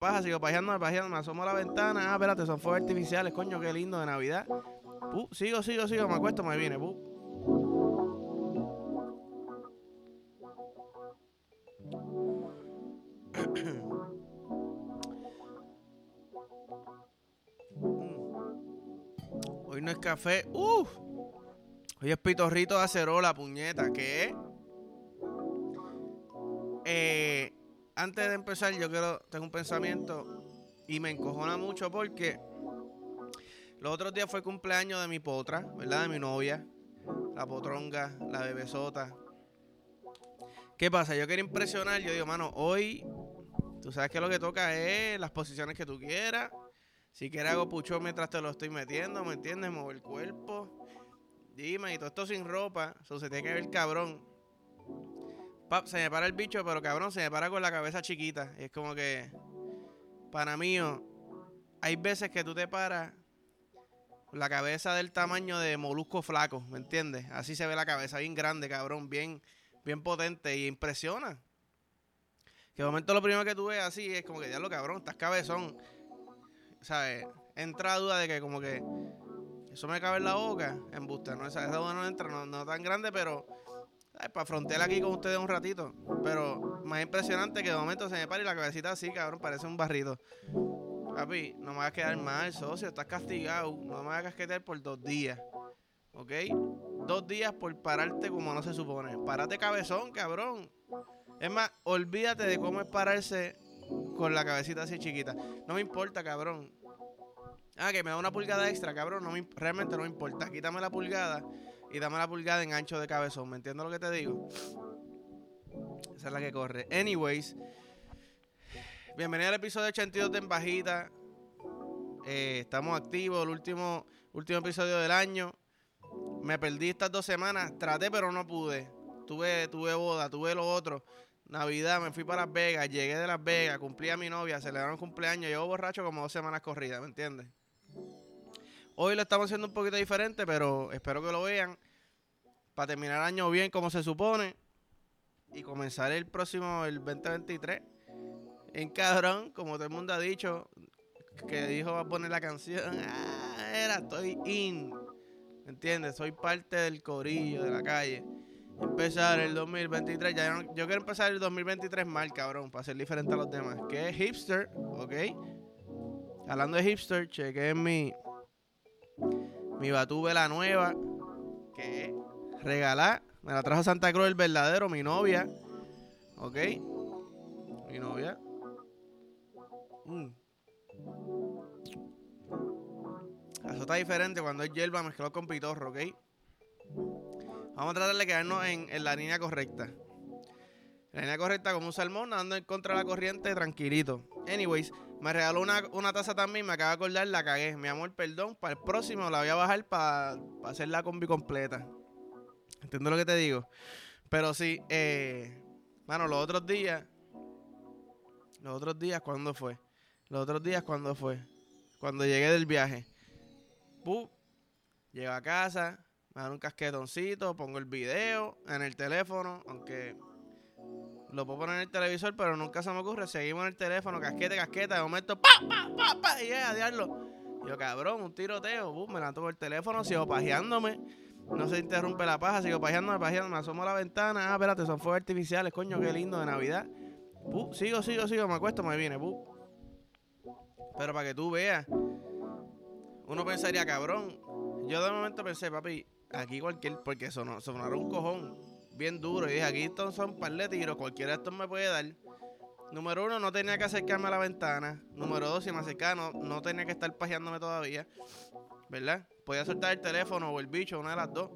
paja, sigo pajeándome, pajeándome, me asomo a la ventana. Ah, espérate, son fuegos artificiales, coño, qué lindo de Navidad. Pu, sigo, sigo, sigo, me acuesto, me viene, pu. Hoy no es café. Uf. Hoy es pitorrito de acerola, puñeta. ¿Qué? Eh, antes de empezar, yo quiero, tengo un pensamiento y me encojona mucho porque los otros días fue cumpleaños de mi potra, ¿verdad? De mi novia, la potronga, la bebesota. ¿Qué pasa? Yo quería impresionar, yo digo, mano, hoy tú sabes que lo que toca es las posiciones que tú quieras. Si quieres hago pucho mientras te lo estoy metiendo, ¿me entiendes? Mover el cuerpo. Dime, y todo esto sin ropa. Eso se tiene que ver cabrón. Se me para el bicho, pero cabrón, se me para con la cabeza chiquita. Y es como que, para mí, hay veces que tú te paras la cabeza del tamaño de molusco flaco, ¿me entiendes? Así se ve la cabeza, bien grande, cabrón, bien, bien potente y impresiona. Que de momento lo primero que tú ves así es como que, ya lo cabrón, estás cabezón. ¿Sabes? Entra duda de que como que eso me cabe en la boca, en busta, ¿no? Esa, esa duda no entra, no, no tan grande, pero para frontear aquí con ustedes un ratito. Pero más impresionante que de momento se me para y la cabecita así, cabrón, parece un barrito. Papi, no me vas a quedar mal, socio, estás castigado. No me vas a casquetear por dos días. ¿Ok? Dos días por pararte como no se supone. Párate cabezón, cabrón. Es más, olvídate de cómo es pararse con la cabecita así chiquita. No me importa, cabrón. Ah, que me da una pulgada extra, cabrón. No me, realmente no me importa. Quítame la pulgada y dame la pulgada en ancho de cabezón. ¿Me entiendes lo que te digo? Esa es la que corre. Anyways, bienvenido al episodio 82 de En Bajita. Eh, estamos activos, el último, último episodio del año. Me perdí estas dos semanas. Traté, pero no pude. Tuve, tuve boda, tuve lo otro. Navidad, me fui para Las Vegas, llegué de Las Vegas, cumplí a mi novia, celebraron cumpleaños, llevo borracho como dos semanas corridas, ¿me entiendes? Hoy lo estamos haciendo un poquito diferente, pero espero que lo vean. Para terminar el año bien como se supone. Y comenzar el próximo, el 2023. En cabrón, como todo el mundo ha dicho, que dijo va a poner la canción. Ah, era, estoy in. ¿Me entiendes? Soy parte del corillo de la calle. Empezar el 2023. Ya yo, quiero empezar el 2023 mal, cabrón, para ser diferente a los demás. Que es hipster, ¿ok? Hablando de hipster, cheque en mi mi Batube la nueva, que regalar. Me la trajo Santa Cruz el verdadero, mi novia. ¿Ok? Mi novia. Mm. Eso está diferente cuando es hierba mezclado con pitorro, ¿ok? Vamos a tratar de quedarnos en, en la línea correcta. La línea correcta como un salmón, andando en contra de la corriente, tranquilito. Anyways, me regaló una, una taza también, me acaba de acordar, la cagué. Mi amor, perdón, para el próximo la voy a bajar para hacer la combi completa. ¿Entiendes lo que te digo? Pero sí, eh, mano, los otros días, los otros días, ¿cuándo fue? Los otros días, ¿cuándo fue? Cuando llegué del viaje. Puh, llego a casa, me dan un casquetoncito, pongo el video en el teléfono, aunque lo puedo poner en el televisor, pero nunca se me ocurre. Seguimos en el teléfono, casquete, casqueta. De momento, pa, pa, pa, pa. Y yeah, diablo. Yo, cabrón, un tiroteo. Bum, me levanto por el teléfono, sigo pajeándome. No se interrumpe la paja, sigo pajeándome, pajeándome. Me asomo a la ventana. Ah, espérate, son fuegos artificiales, coño, qué lindo de Navidad. Sigo, sigo, sigo, me acuesto, me viene. Pero para que tú veas, uno pensaría, cabrón. Yo de momento pensé, papi, aquí cualquier, porque sonó, sonaron un cojón bien duro. Y dije, aquí estos son un par de tiros, cualquiera de estos me puede dar. Número uno, no tenía que acercarme a la ventana. Número dos, si me acercaba, no, tenía que estar pajeándome todavía. ¿Verdad? Podía soltar el teléfono o el bicho, una de las dos.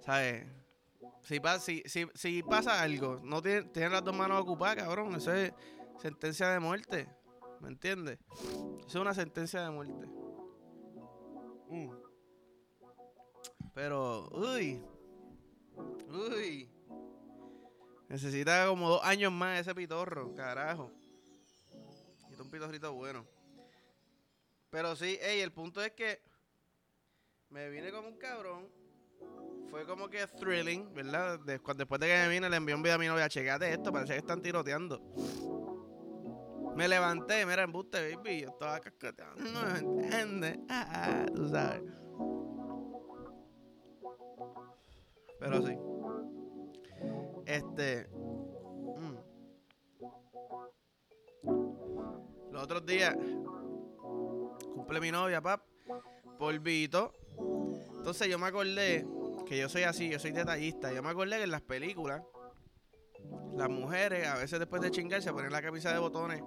¿Sabes? Si, si, si, si pasa algo, no tienen, tienen las dos manos ocupadas, cabrón. Eso es sentencia de muerte. ¿Me entiendes? Eso es una sentencia de muerte. Mm. Pero, uy, Uy. Necesita como dos años más ese pitorro, carajo. Es un pitorrito bueno. Pero sí, ey, el punto es que me vine como un cabrón. Fue como que thrilling, ¿verdad? Después de que me vine, le envié un video a mi novia, checate esto, parece que están tiroteando. Me levanté, mira, embuste, baby. Yo estaba cascateando, no me entiendes. Ah, ah, tú sabes. Pero sí. Este. mm. Los otros días. Cumple mi novia, pap. Polvito. Entonces yo me acordé que yo soy así, yo soy detallista. Yo me acordé que en las películas las mujeres a veces después de chingar se ponen la camisa de botones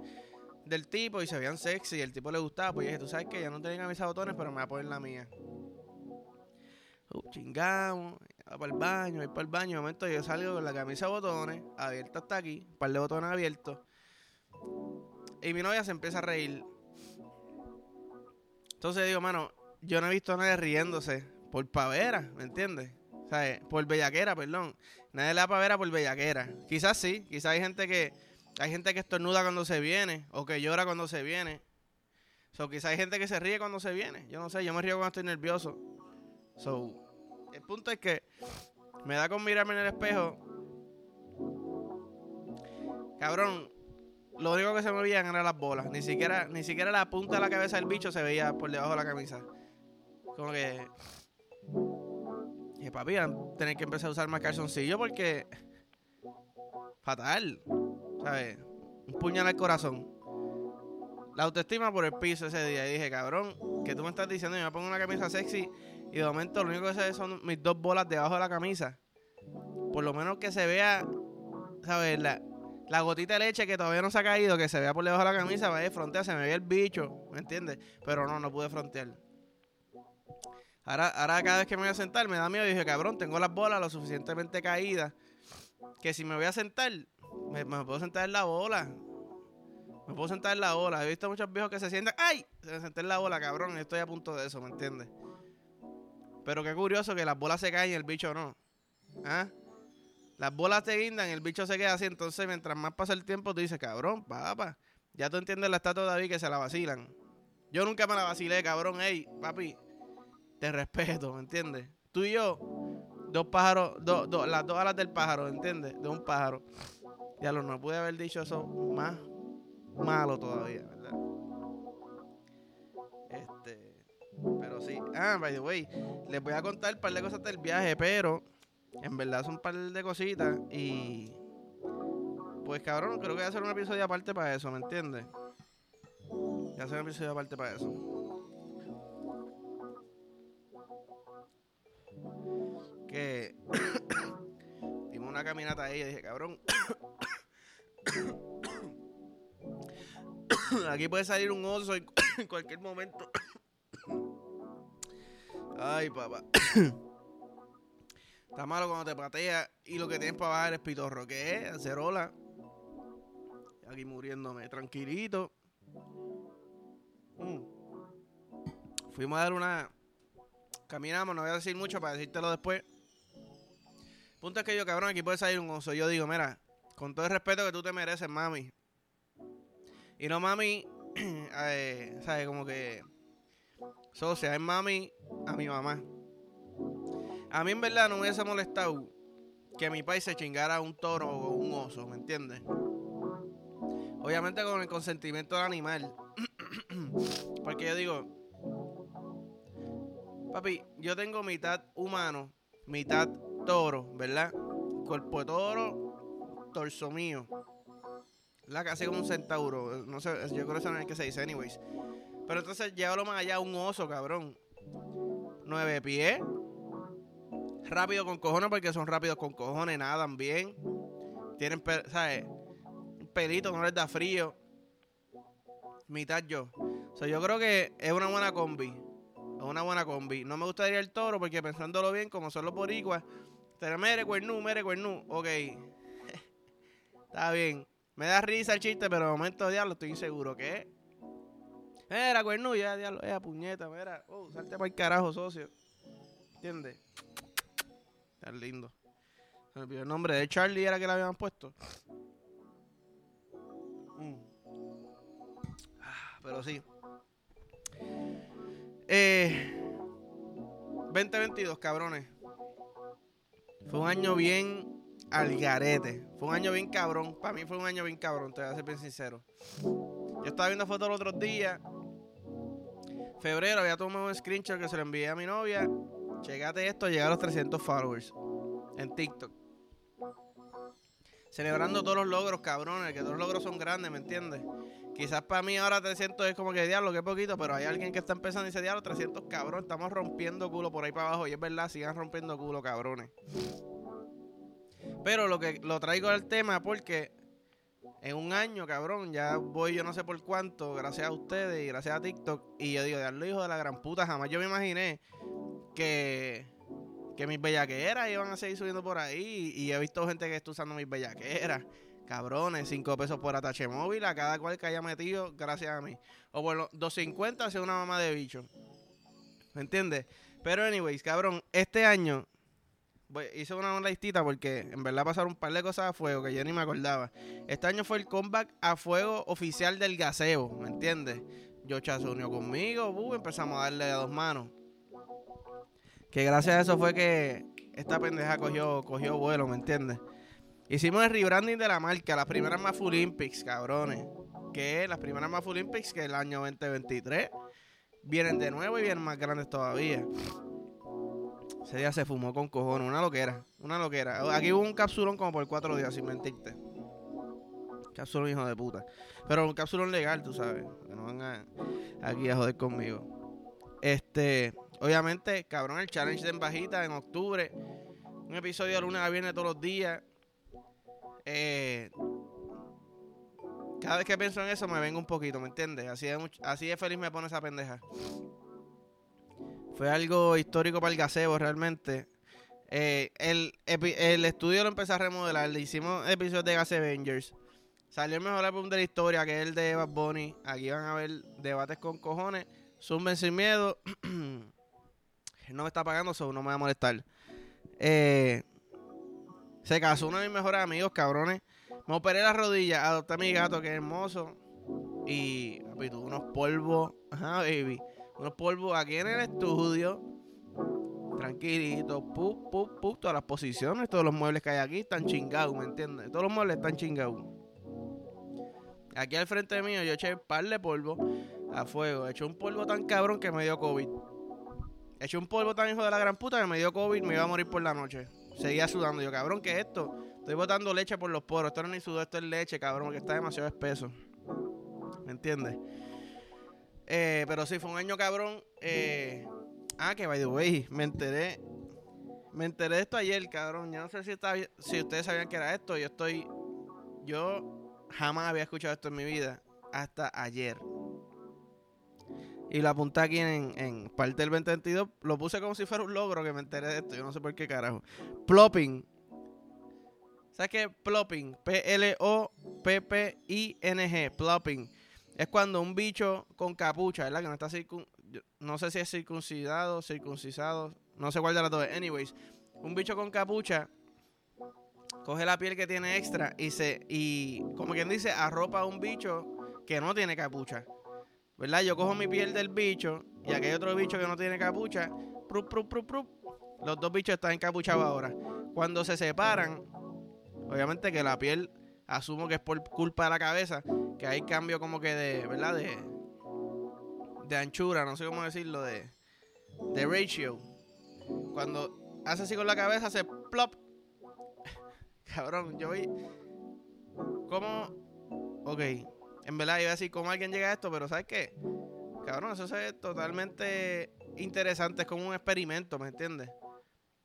del tipo y se veían sexy y el tipo le gustaba. Pues yo dije, tú sabes que ya no tenía camisa de botones, pero me voy a poner la mía. Uh, chingamos, para el baño, voy para el baño. De momento yo salgo con la camisa de botones, abierta hasta aquí, un par de botones abiertos. Y mi novia se empieza a reír. Entonces digo, mano, yo no he visto a nadie riéndose por pavera, ¿me entiendes? O sea, por bellaquera, perdón. Nadie le da pavera por bellaquera. Quizás sí, quizás hay gente que hay gente que estornuda cuando se viene o que llora cuando se viene. So, quizás hay gente que se ríe cuando se viene. Yo no sé, yo me río cuando estoy nervioso. So, el punto es que me da con mirarme en el espejo. Cabrón, lo único que se me veían eran las bolas. Ni siquiera, ni siquiera la punta de la cabeza del bicho se veía por debajo de la camisa. Como que. Dije, papi, tener que empezar a usar más calzoncillo porque. Fatal. ¿Sabes? Un puñal al corazón. La autoestima por el piso ese día. Y dije, cabrón, que tú me estás diciendo, yo me pongo una camisa sexy y de momento lo único que se ve son mis dos bolas debajo de la camisa. Por lo menos que se vea, ¿sabes? La, gotita de leche que todavía no se ha caído, que se vea por debajo de la camisa, vaya a frontear, se me ve el bicho, ¿me entiendes? Pero no, no pude frontear. Ahora, ahora cada vez que me voy a sentar me da miedo y dije, cabrón, tengo las bolas lo suficientemente caídas que si me voy a sentar, me, me puedo sentar en la bola. Me puedo sentar en la bola. He visto muchos viejos que se sientan, ¡ay! Se me senté en la bola, cabrón. Estoy a punto de eso, ¿me entiendes? Pero qué curioso que las bolas se caen y el bicho no. ¿Ah? Las bolas te guindan y el bicho se queda así. Entonces, mientras más pasa el tiempo, tú dices, cabrón, papá. Ya tú entiendes la estatua de David que se la vacilan. Yo nunca me la vacilé, cabrón. Ey, papi, te respeto, ¿me entiendes? Tú y yo, dos pájaros, dos, dos, las dos alas del pájaro, ¿entiendes? De un pájaro. Ya lo no pude haber dicho eso más malo todavía, ¿verdad? Pero sí. Ah, by the way, les voy a contar un par de cosas del viaje, pero en verdad son un par de cositas y pues cabrón, creo que voy a hacer un episodio aparte para eso, ¿me entiendes? Voy a hacer un episodio aparte para eso. Que dimos una caminata ahí y dije, cabrón. Aquí puede salir un oso en en cualquier momento. Ay, papá. Está malo cuando te patea y lo que tienes para bajar es pitorro. ¿Qué es? Acerola. Aquí muriéndome. Tranquilito. Mm. Fuimos a dar una. Caminamos, no voy a decir mucho para decírtelo después. Punto es que yo, cabrón, aquí puede salir un oso. Yo digo, mira, con todo el respeto que tú te mereces, mami. Y no, mami, eh, ¿sabes? Como que. Socia, es mami a mi mamá. A mí en verdad no me hubiese molestado que mi país se chingara un toro o un oso, ¿me entiendes? Obviamente con el consentimiento del animal. Porque yo digo, papi, yo tengo mitad humano, mitad toro, ¿verdad? Cuerpo de toro, torso mío. La casi como un centauro. No sé, yo creo que eso no es el que se dice, anyways. Pero entonces llévalo más allá, un oso, cabrón. Nueve pies. Rápido con cojones, porque son rápidos con cojones, nadan bien. Tienen, ¿sabes? Pelito, no les da frío. Mitad yo. O sea, yo creo que es una buena combi. Es una buena combi. No me gustaría el toro, porque pensándolo bien, como son los boricuas, mere cuernú, mere cuernú. Ok. Está bien. Me da risa el chiste, pero de momento, diablo, estoy inseguro. ¿Qué? Mira, cuernú, ya, diablo, esa puñeta, mira. Oh, salte para el carajo, socio. ¿Entiendes? Está lindo. Se olvidó el nombre de Charlie, era que le habían puesto. Mm. Ah, Pero sí. Eh, 2022, cabrones. Fue un año bien al garete. Fue un año bien cabrón. Para mí fue un año bien cabrón, te voy a ser bien sincero. estaba viendo fotos los otros días. Febrero había tomado un screenshot que se lo envié a mi novia. Checate esto, llegar a los 300 followers en TikTok. Celebrando todos los logros, cabrones, que todos los logros son grandes, ¿me entiendes? Quizás para mí ahora 300 es como que diablo, que poquito, pero hay alguien que está empezando y dice, diablo, 300 cabrón, estamos rompiendo culo por ahí para abajo. Y es verdad, sigan rompiendo culo, cabrones. Pero lo que lo traigo al tema porque en un año, cabrón, ya voy yo no sé por cuánto, gracias a ustedes y gracias a TikTok. Y yo digo, diablo, hijo de la gran puta, jamás yo me imaginé que, que mis bellaqueras iban a seguir subiendo por ahí. Y he visto gente que está usando mis bellaqueras. Cabrones, 5 pesos por atache móvil a cada cual que haya metido, gracias a mí. O bueno, 250 hacia una mamá de bicho. ¿Me entiendes? Pero, anyways, cabrón, este año hice una listita porque en verdad pasaron un par de cosas a fuego que yo ni me acordaba. Este año fue el comeback a fuego oficial del gaseo, ¿me entiendes? Yocha se unió conmigo, uh, empezamos a darle a dos manos. Que gracias a eso fue que esta pendeja cogió, cogió vuelo, ¿me entiendes? Hicimos el rebranding de la marca, las primeras Mafu Olympics, cabrones. Que las primeras Mafu Olympics, que el año 2023, vienen de nuevo y vienen más grandes todavía. Ese día se fumó con cojones, una loquera, una loquera. Aquí hubo un capsulón como por cuatro días, sin mentirte. Capsulón hijo de puta. Pero un capsulón legal, tú sabes. Que no van aquí a joder conmigo. Este, obviamente, cabrón, el challenge de embajita en octubre. Un episodio de lunes a viernes todos los días. Eh, cada vez que pienso en eso me vengo un poquito, ¿me entiendes? Así de, así de feliz me pone esa pendeja. Fue algo histórico para el gasebo realmente. Eh, el, estudio lo empecé a remodelar. Le hicimos episodios de Gas Avengers. Salió el mejor álbum de la historia, que es el de Bad Bunny. Aquí van a ver debates con cojones. Zumben sin miedo. no me está pagando, eso no me va a molestar. Eh, se casó uno de mis mejores amigos, cabrones. Me operé la rodilla, adopté a mi gato, que es hermoso. Y, papi, unos polvos. Ajá, baby. Unos polvos aquí en el estudio. Tranquilito. Pup, pup, pup. Todas las posiciones, todos los muebles que hay aquí están chingados, ¿me entiendes? Todos los muebles están chingados. Aquí al frente mío yo eché un par de polvo a fuego. Eché un polvo tan cabrón que me dio COVID. Eché un polvo tan hijo de la gran puta que me dio COVID y me iba a morir por la noche seguía sudando. Yo, cabrón, ¿qué es esto? Estoy botando leche por los poros. Esto no es ni sudor, esto es leche, cabrón, porque está demasiado espeso. ¿Me entiendes? Eh, pero sí, fue un año cabrón. Eh, ah, que by the way, me enteré. Me enteré de esto ayer, cabrón. Yo no sé si, está, si ustedes sabían que era esto. Yo estoy. Yo jamás había escuchado esto en mi vida. Hasta ayer. Y lo apunté aquí en, en, parte del 2022. Lo puse como si fuera un logro que me enteré de esto. Yo no sé por qué carajo. Plopping. ¿Sabes qué? Plopping. P-L-O-P-P-I-N-G. Plopping. Es cuando un bicho con capucha, ¿verdad? Que no está circun... No sé si es circuncidado, circuncisado. No sé cuál de las dos. Anyways. Un bicho con capucha coge la piel que tiene extra y se y como quien dice arropa a un bicho que no tiene capucha. ¿verdad? Yo cojo mi piel del bicho y hay otro bicho que no tiene capucha. Los dos bichos están encapuchados ahora. Cuando se separan, obviamente que la piel, asumo que es por culpa de la cabeza, que hay cambio como que de, ¿verdad? De, de anchura, no sé cómo decirlo, de, de ratio. Cuando hace así con la cabeza, hace plop. Cabrón, yo vi. ¿Cómo? Ok en verdad iba a decir cómo alguien llega a esto, pero ¿sabes qué? Cabrón, eso es totalmente interesante, es como un experimento, ¿me entiendes?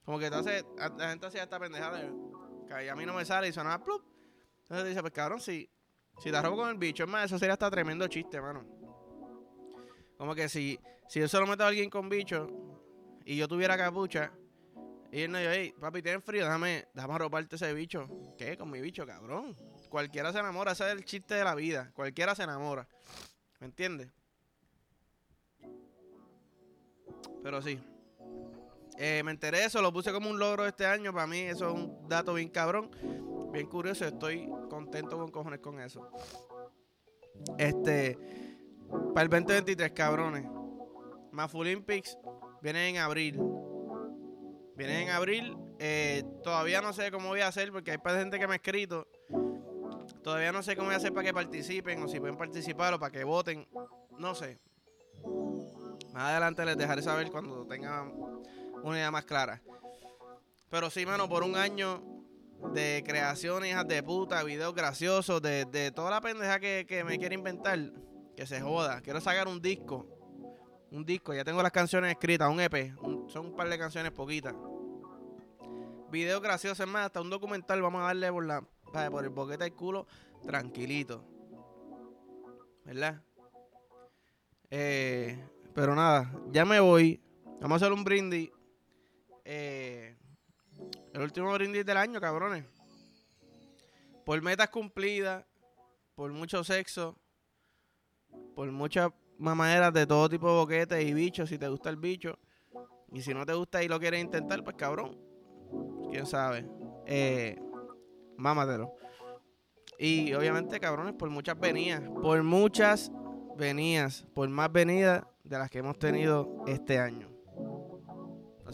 Como que entonces la gente hacía esta pendejada que a mí no me sale y suena plup. Entonces dice, pues cabrón, si, si te robo con el bicho, es más, eso sería hasta tremendo chiste, mano. Como que si, si yo solo meto a alguien con bicho y yo tuviera capucha, y él no dice, hey, papi, tienes frío, déjame, déjame arroparte ese bicho. ¿Qué? Con mi bicho, cabrón cualquiera se enamora, ese es el chiste de la vida, cualquiera se enamora, ¿me entiendes? Pero sí, eh, me enteré de eso, lo puse como un logro este año, para mí eso es un dato bien cabrón, bien curioso, estoy contento con cojones con eso. Este, para el 2023, cabrones, Mafu Olympics vienen en abril. Vienen en abril. Eh, todavía no sé cómo voy a hacer porque hay gente que me ha escrito Todavía no sé cómo voy a hacer para que participen o si pueden participar o para que voten. No sé. Más adelante les dejaré saber cuando tengan una idea más clara. Pero sí, mano, por un año de creaciones hijas de puta, videos graciosos, de, toda la pendeja que, me quiere inventar, que se joda. Quiero sacar un disco. Un disco, ya tengo las canciones escritas, un EP. son un par de canciones poquitas. Videos graciosos, es más, hasta un documental. Vamos a darle por, la, por el boquete del culo, tranquilito. ¿Verdad? Eh, pero nada, ya me voy. Vamos a hacer un brindis. Eh, el último brindis del año, cabrones. Por metas cumplidas, por mucho sexo, por muchas mamaderas de todo tipo de boquetes y bichos, si te gusta el bicho. Y si no te gusta y lo quieres intentar, pues cabrón. Quién sabe. Eh, mámatelo. Y obviamente, cabrones, por muchas venidas. Por muchas venidas. Por más venidas de las que hemos tenido este año.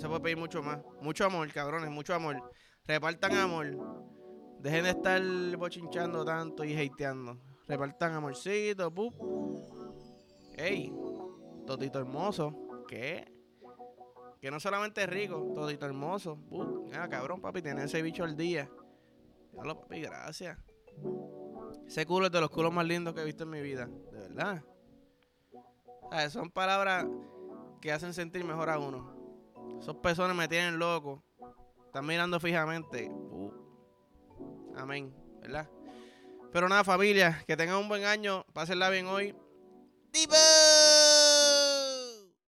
Se puede pedir mucho más. Mucho amor, cabrones, mucho amor. Repartan amor. Dejen de estar bochinchando tanto y hateando. Repartan amorcito, pup. Ey, totito hermoso. ¿Qué? Que no solamente es rico, totito hermoso. Pup. Ah, cabrón, papi, tiene ese bicho al día. Dale, papi, gracias. Ese culo es de los culos más lindos que he visto en mi vida. De verdad. son palabras que hacen sentir mejor a uno. Esos personas me tienen loco. Están mirando fijamente. Uh. Amén. ¿Verdad? Pero nada, familia. Que tengan un buen año. Pásenla bien hoy. ¡Tipo!